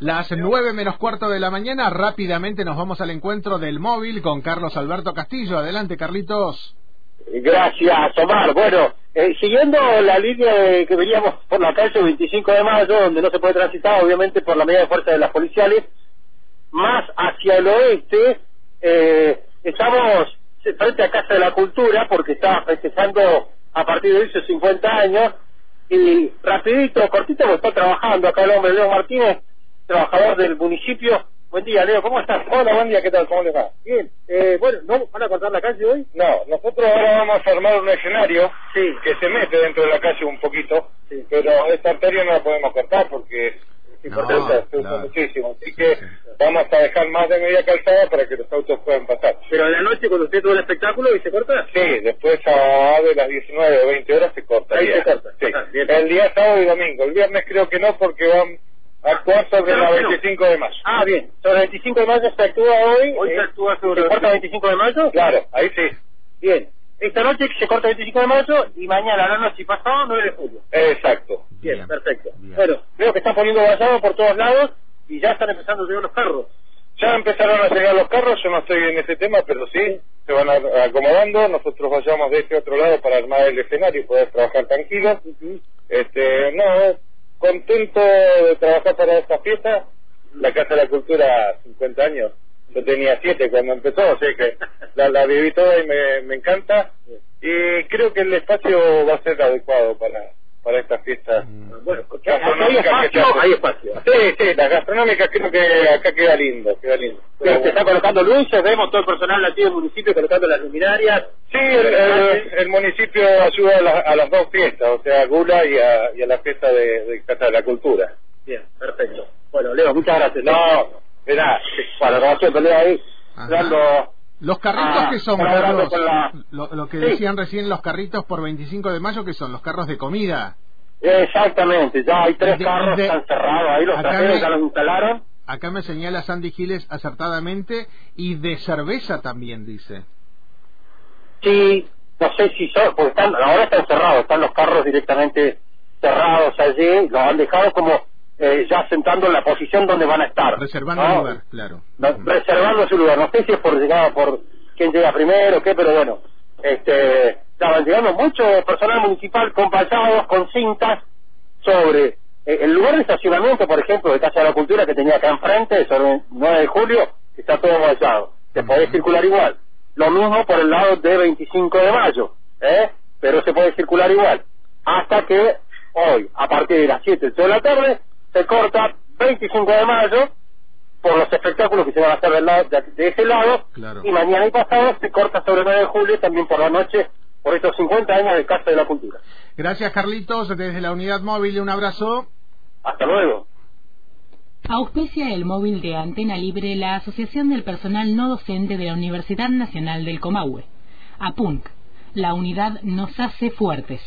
Las nueve menos cuarto de la mañana, rápidamente nos vamos al encuentro del móvil con Carlos Alberto Castillo. Adelante, Carlitos. Gracias, Omar. Bueno, eh, siguiendo la línea de que veníamos por la calle 25 de mayo, donde no se puede transitar, obviamente, por la medida de fuerza de las policiales, más hacia el oeste, eh, estamos frente a Casa de la Cultura, porque está festejando a partir de esos 50 años, y rapidito, cortito, porque está trabajando acá el hombre Leo Martínez, trabajador del municipio. Buen día, Leo, ¿cómo estás? Hola, buen día, ¿qué tal? ¿Cómo les va? Bien, eh, bueno, ¿no van a cortar la calle hoy? No, nosotros ahora vamos a armar un escenario Sí. que se mete dentro de la calle un poquito, Sí. pero esta arteria no la podemos cortar porque es No, importante, se usa claro. muchísimo. Así Sí, que sí. Vamos a dejar más de media calzada para que los autos puedan pasar. Pero en la noche, cuando usted todo el espectáculo, ¿y se corta? Sí, después a de las 19 o 20 horas se corta. Ahí se corta. Sí. Ajá, bien. El día sábado y domingo. El viernes creo que no porque van a actuar sobre Claro la que no. 25 de mayo. Ah, bien. Sobre el 25 de mayo se actúa hoy. Hoy eh, se actúa sobre ¿Se el- corta el 25 de mayo? Claro, ahí sí. Bien. Esta noche se corta el 25 de mayo y mañana, la noche pasado, 9 de julio. Exacto. Bien, Bien, perfecto. bien. Bueno, veo que están poniendo vallado por todos lados ya están empezando a llegar los carros. Ya empezaron a llegar los carros, yo no estoy en ese tema, pero sí, se van acomodando, nosotros vayamos de este otro lado para armar el escenario y poder trabajar tranquilos. Este, no, contento de trabajar para esta fiesta, la Casa de la Cultura, 50 años, yo tenía 7 cuando empezó, así que la, la viví toda y me, me encanta, y creo que el espacio va a ser adecuado para, para esta fiesta. Bueno, porque Gastronómica hay espacio, hay espacio. Sí, sí, las gastronómicas creo que acá queda lindo, queda lindo. Se se está colocando luces, vemos todo el personal nativo del municipio colocando las luminarias. Sí, el, el- el municipio ayuda a, la- a las dos fiestas, o sea, a Gula y a, y a la fiesta de, de Casa de la Cultura. Bien, perfecto. Bueno, Leo, muchas gracias. No, verá, Para la grabación, Leo ahí, Ajá. dando... Los carritos Ah, que son, Carlos? la- lo, lo que Sí. decían recién los carritos por 25 de mayo, que son los carros de comida. Exactamente, ya hay tres De- carros de- que están cerrados ahí, los trajeron, ya los instalaron. Acá me señala Sandy Giles acertadamente, y de cerveza también dice. Sí, no sé si son, porque están, ahora están cerrados, están los carros directamente cerrados allí, los han dejado como eh, ya sentando en la posición donde van a estar. Reservando ¿no? el lugar, claro. Reservando su lugar. No sé si es por llegada por quién llega primero o qué, pero bueno, este, estaban llegando mucho personal municipal con payados, con cintas sobre eh, el lugar de estacionamiento, por ejemplo, de Casa de la Cultura que tenía acá enfrente, sobre el 9 de julio, está todo vallado. Se puede circular igual. Lo mismo por el lado de 25 de mayo, ¿eh? pero se puede circular igual. Hasta que hoy, a partir de las 7 de la tarde, se corta 25 de mayo por los espectáculos que se van a hacer del lado- de, de ese lado Claro. y mañana y pasado se corta sobre el 9 de julio también por la noche por estos 50 años de Casa de la Cultura. Gracias, Carlitos, desde la unidad móvil, un abrazo. Hasta luego. Auspicia el móvil de Antena Libre la Asociación del Personal No Docente de la Universidad Nacional del Comahue. APUNC. La unidad nos hace fuertes.